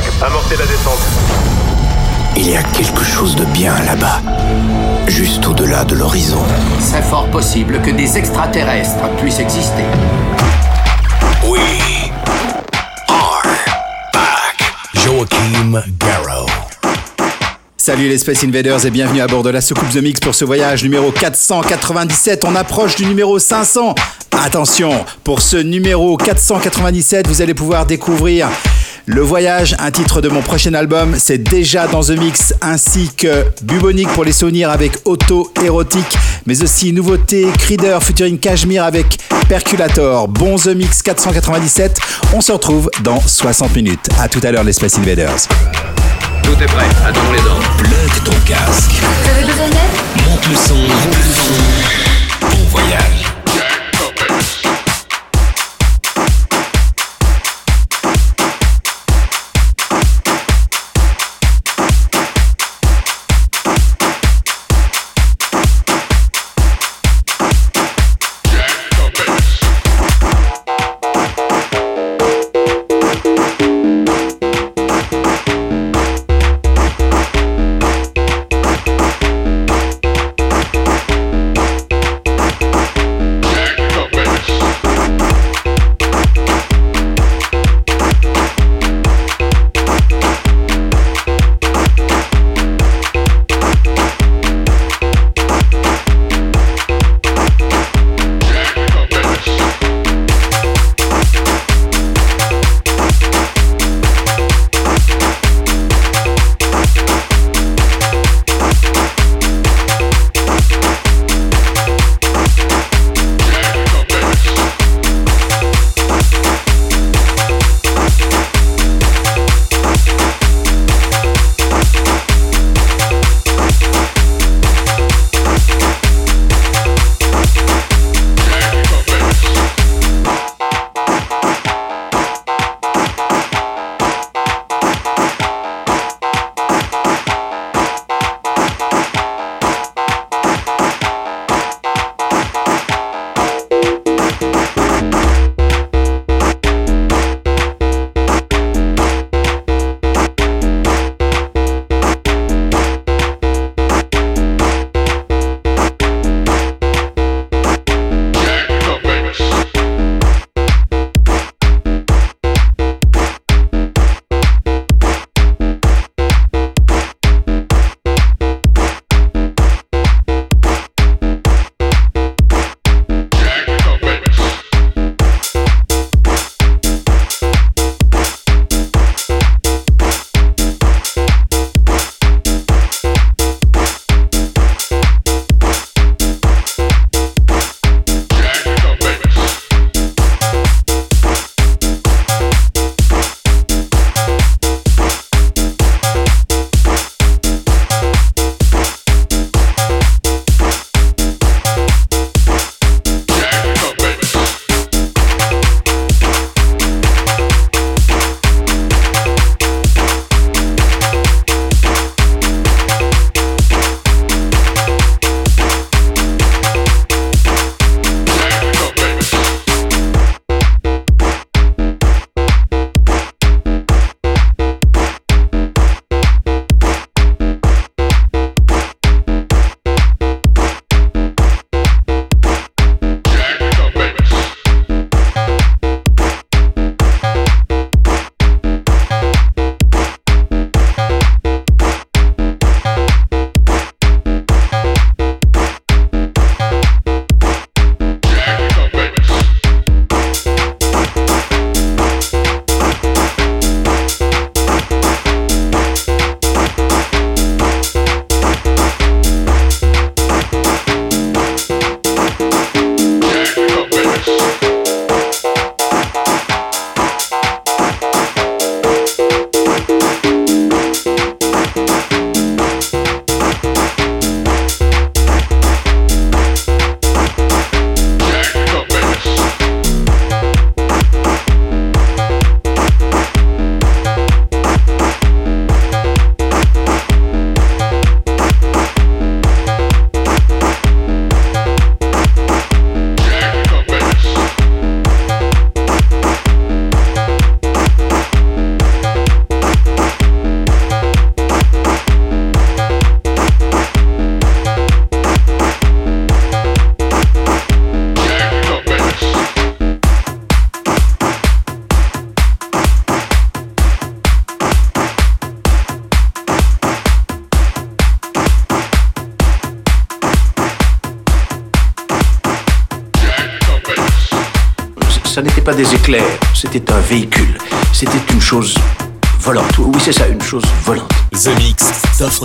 5, amorcez la descente. Il y a quelque chose de bien là-bas, juste au-delà de l'horizon. C'est fort possible que des extraterrestres puissent exister. We are back. Joachim Garrow. Salut les Space Invaders et bienvenue à bord de la soucoupe The Mix pour ce voyage numéro 497. On approche du numéro 500. Attention, pour ce numéro 497, vous allez pouvoir découvrir le voyage, un titre de mon prochain album, c'est déjà dans The Mix, ainsi que Bubonic pour les souvenirs avec Auto Érotique, mais aussi nouveauté Crider featuring Cashmere avec Perculator. Bon The Mix 497, on se retrouve dans 60 minutes. A tout à l'heure les Space Invaders. Tout est prêt, attendons les ordres. Plug ton casque. Vous avez besoin d'aide? Monte le son. Monte le son. Bon voyage.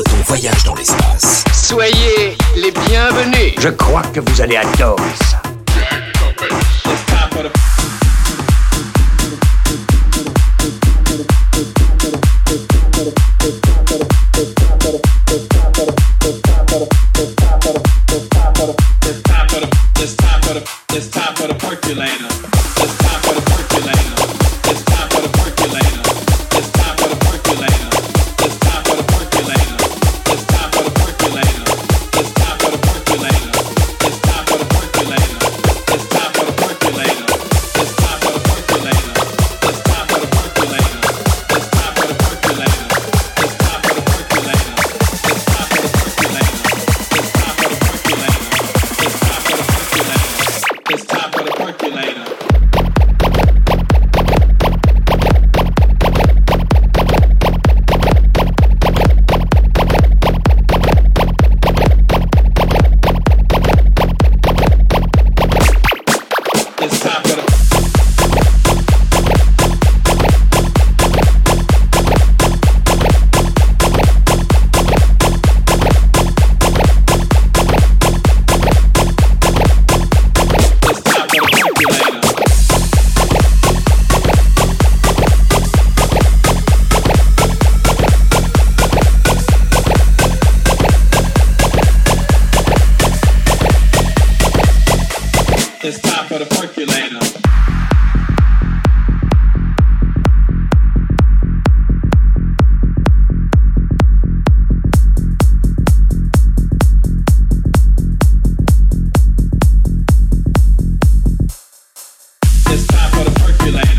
ton voyage dans l'espace. Soyez les bienvenus. Je crois que vous allez adorer ça. feel like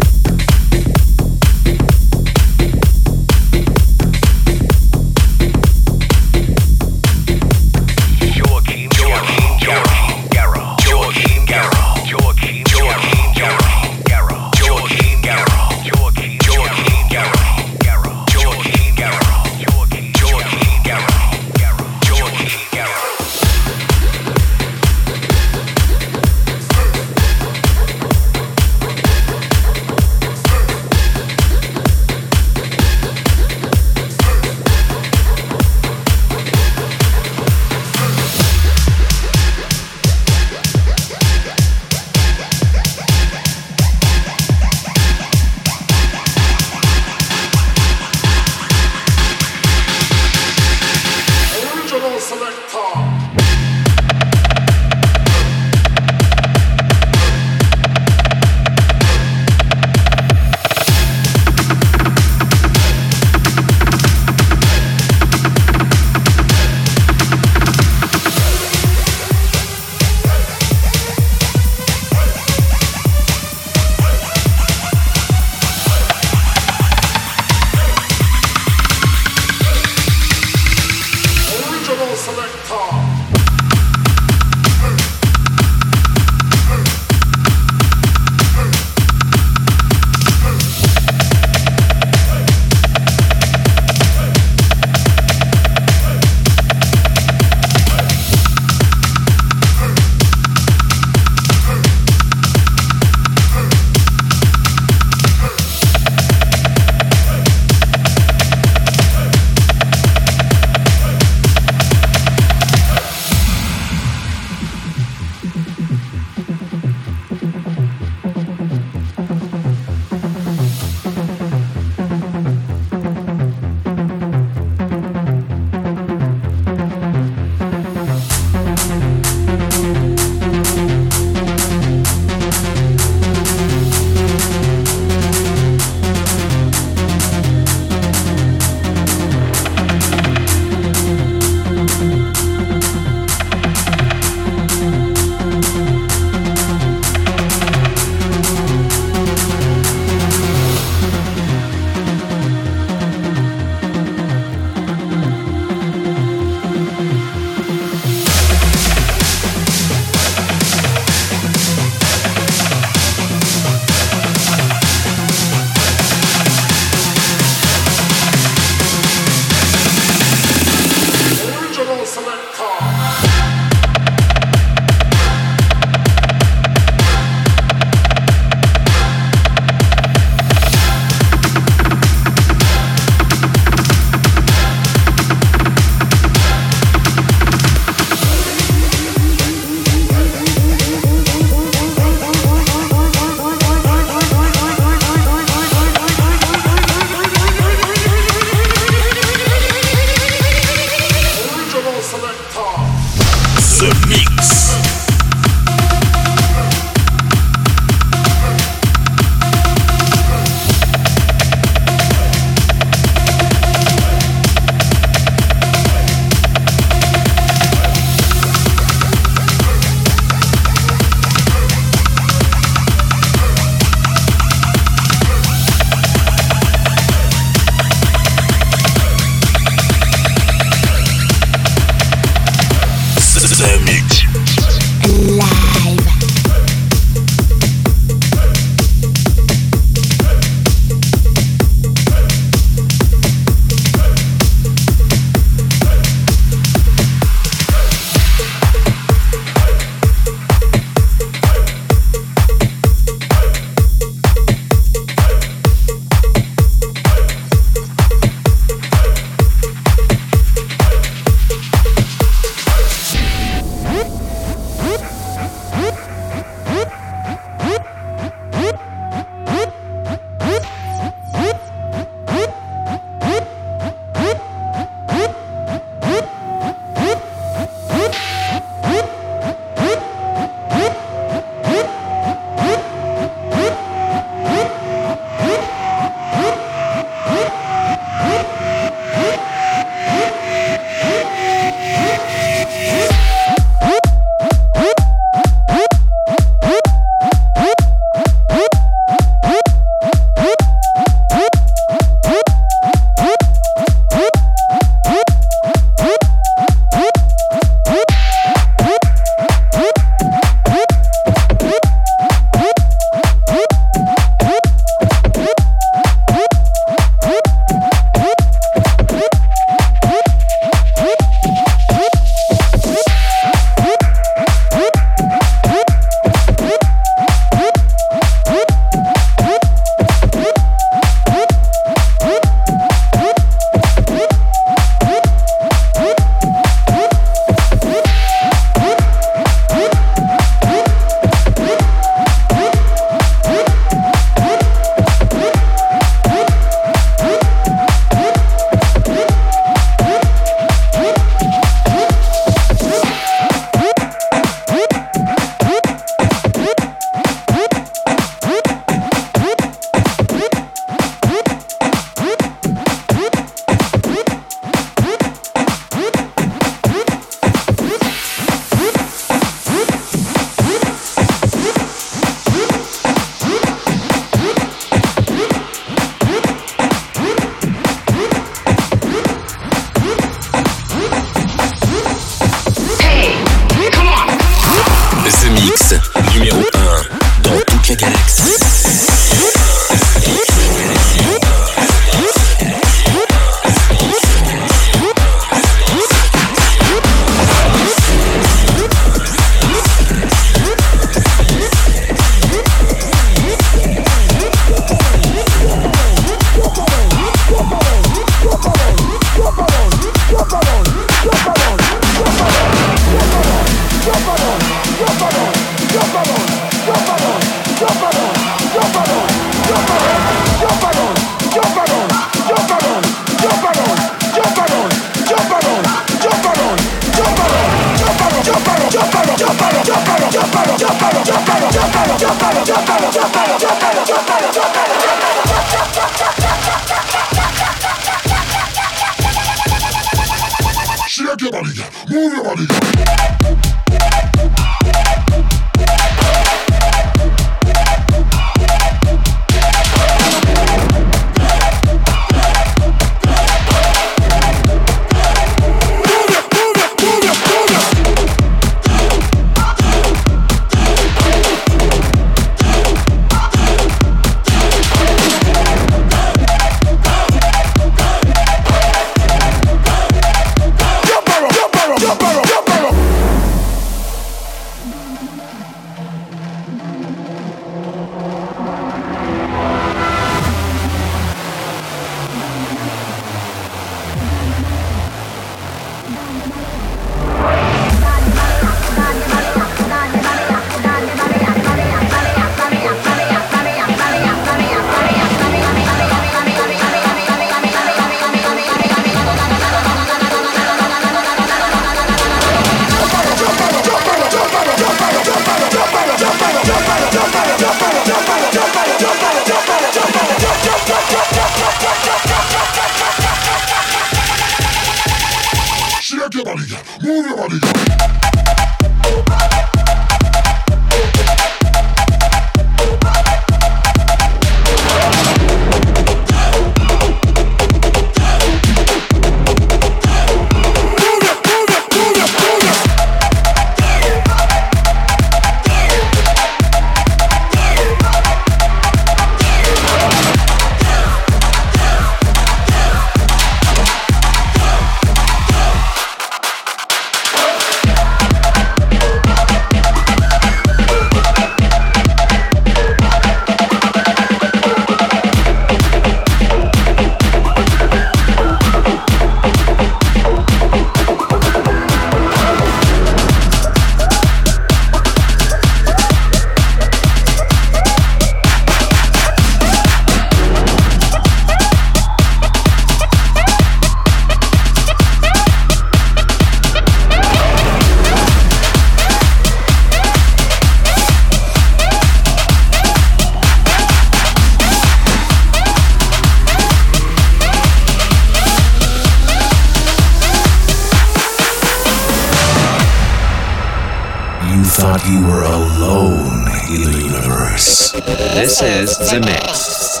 thought you were alone in the universe. This is The Mix.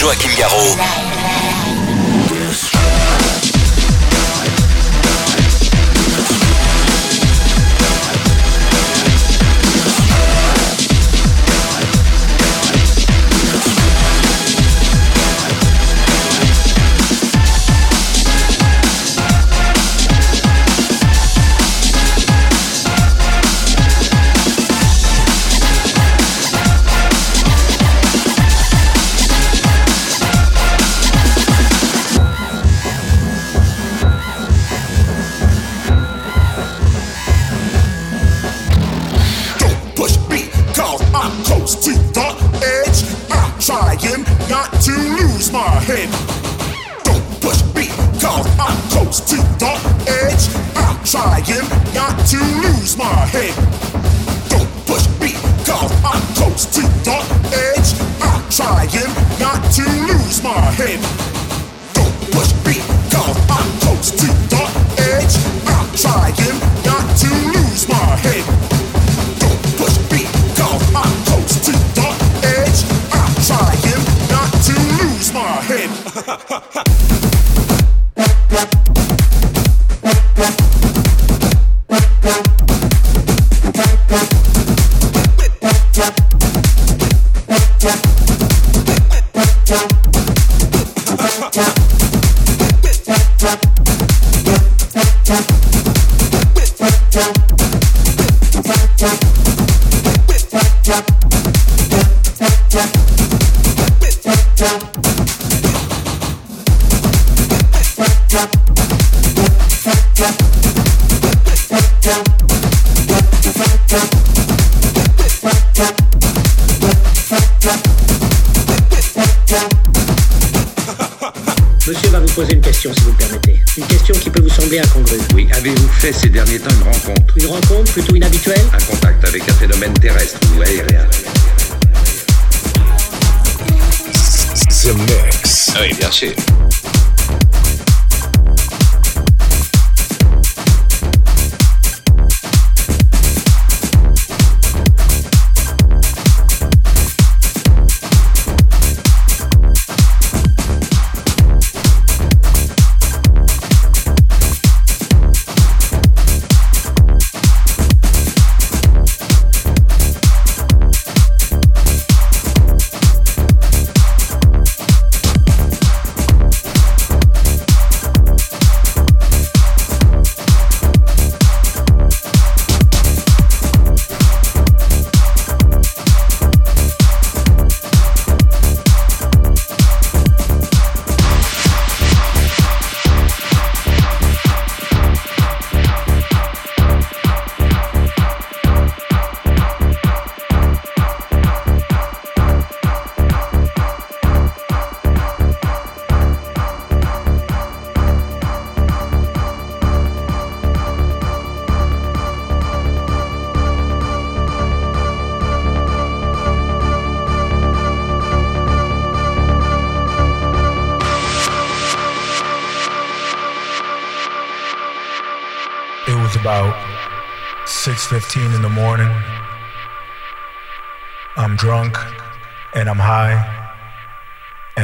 Joachim Garraud. Fait ces derniers temps une rencontre Une rencontre plutôt inhabituelle Un contact avec un phénomène terrestre ou aérien The Mix. Oui, bien sûr.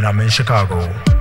And I'm in Chicago.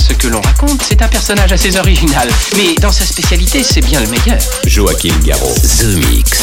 Ce que l'on raconte, c'est un personnage assez original. Mais dans sa spécialité, c'est bien le meilleur. Joaquin Garraud. The Mix.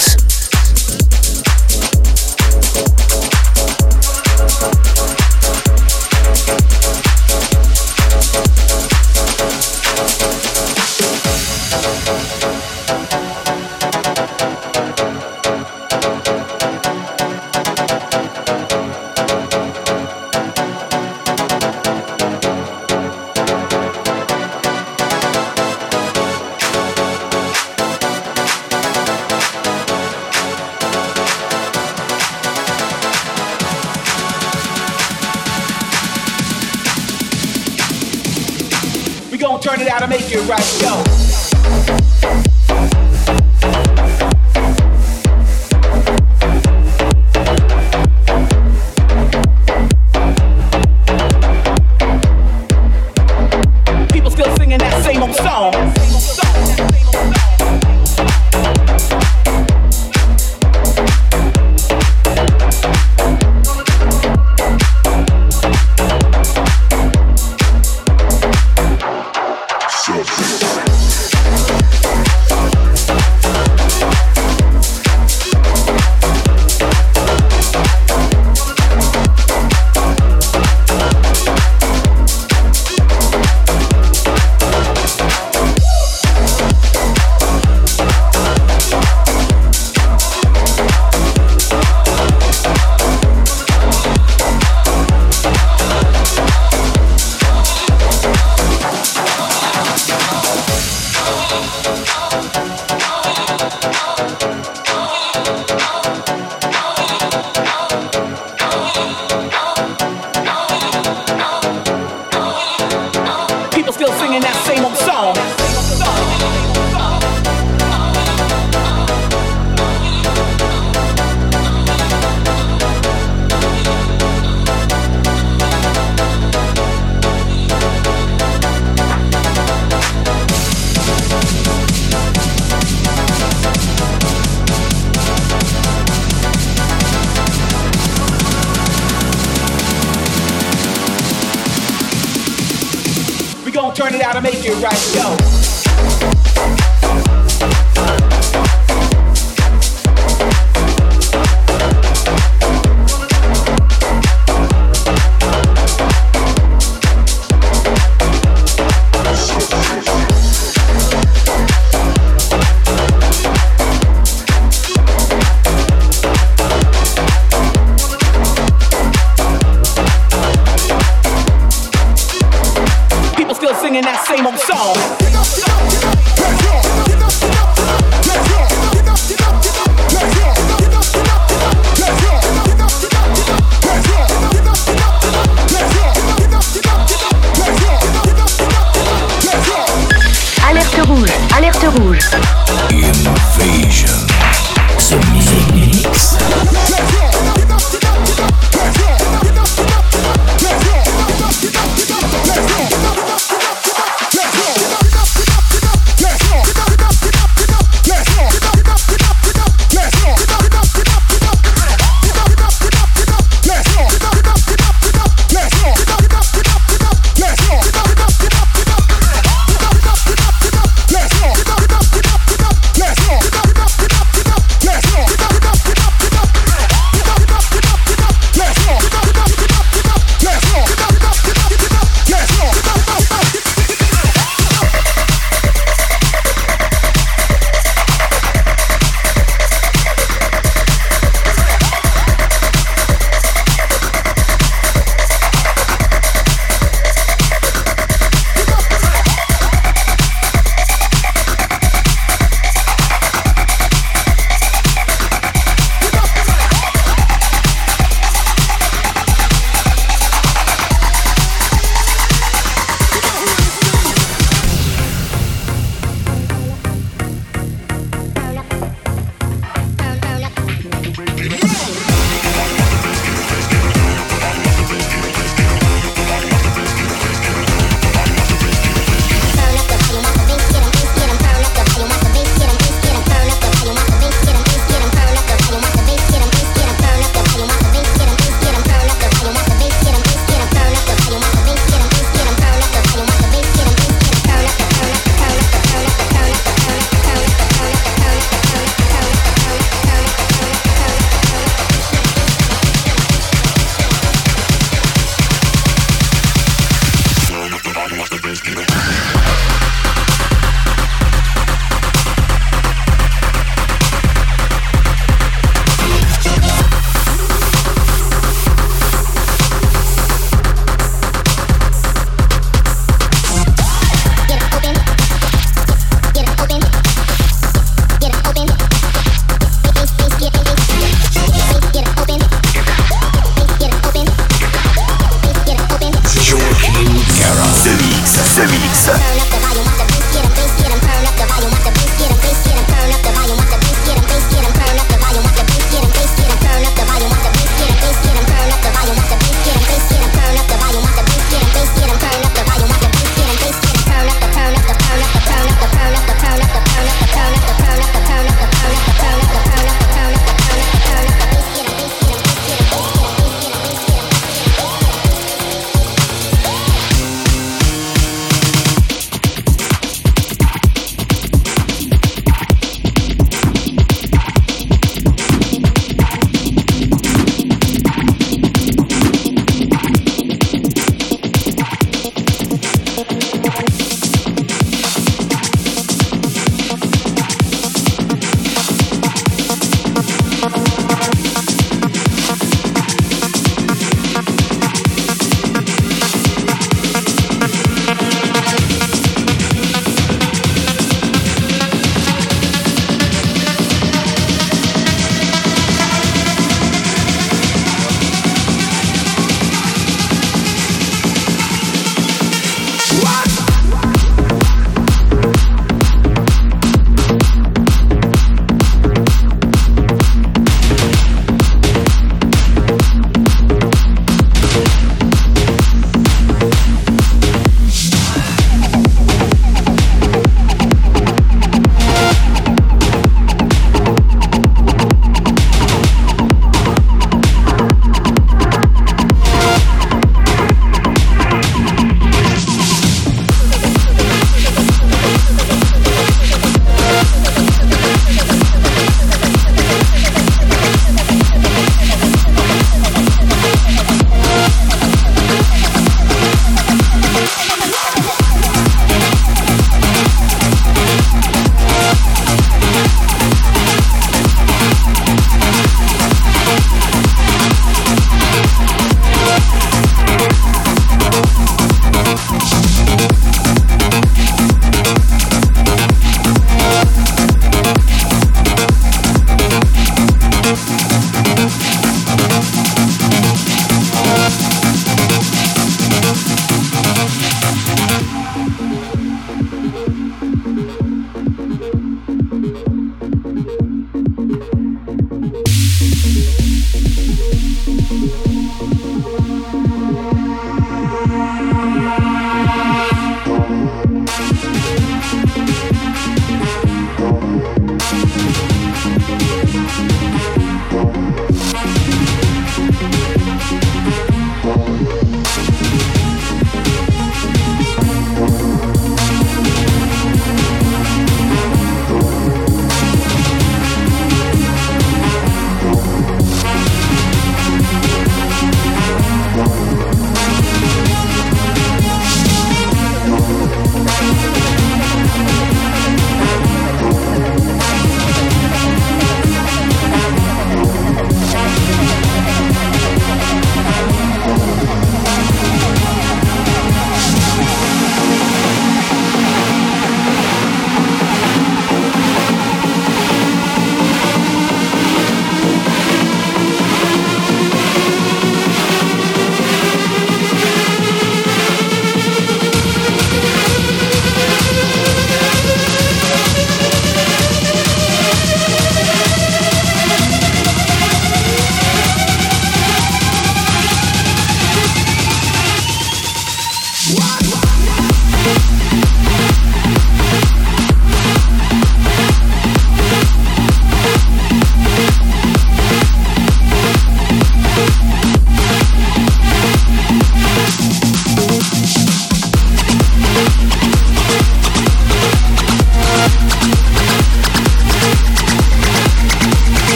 it right, yo.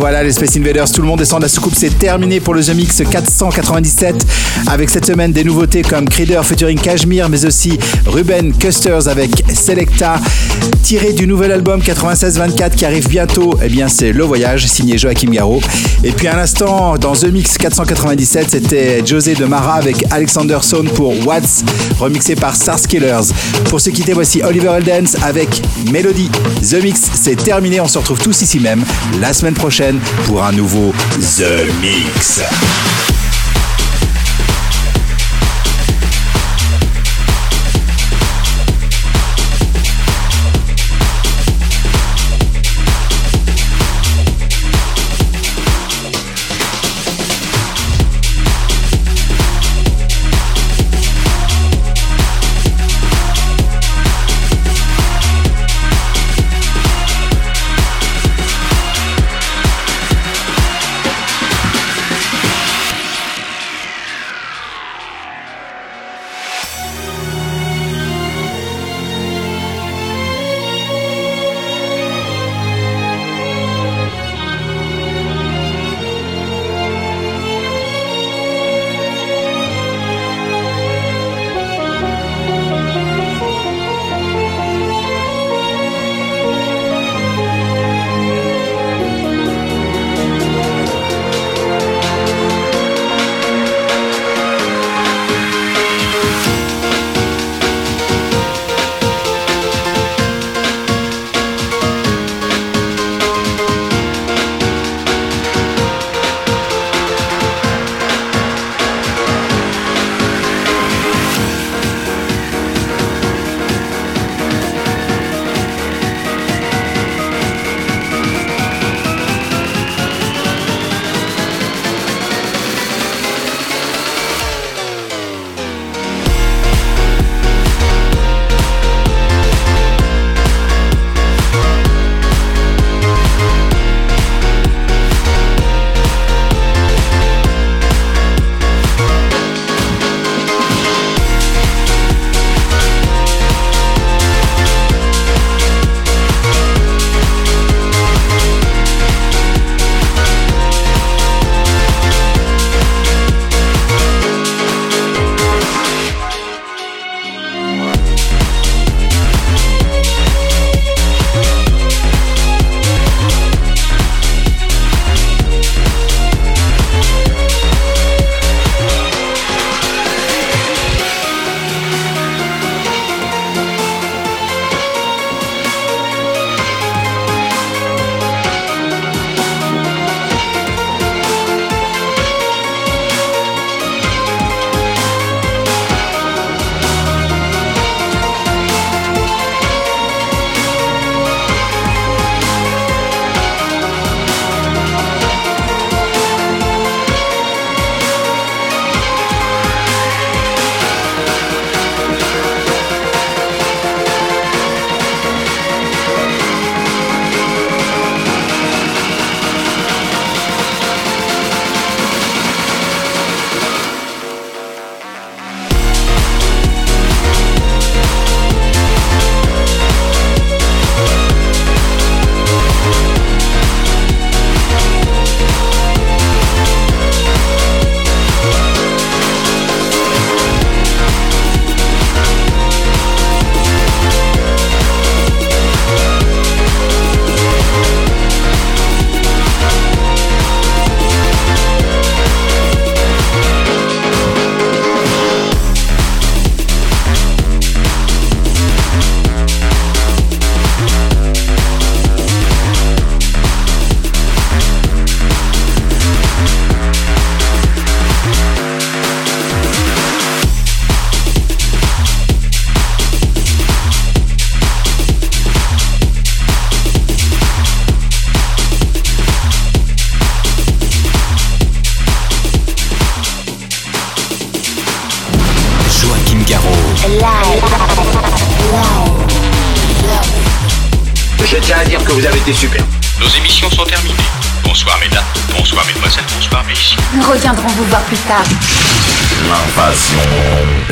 Et les Space Invaders, tout le monde descend de la soucoupe, c'est terminé pour le The Mix 497 avec cette semaine des nouveautés comme Creeder featuring Cashmere mais aussi Ruben Custers avec Selecta tiré du nouvel album 96-24 qui arrive bientôt, eh bien c'est Le Voyage signé Joachim Garraud. Et puis à l'instant dans The Mix 497 c'était José de Mara avec Alexander Sohn pour What's remixé par Stars Killers. Pour se quitter voici Oliver Eldens avec Melody. The Mix c'est terminé, on se retrouve tous ici même la semaine prochaine pour un nouveau The Mix.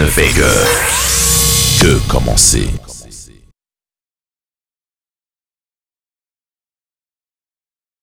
Vega. Que commencer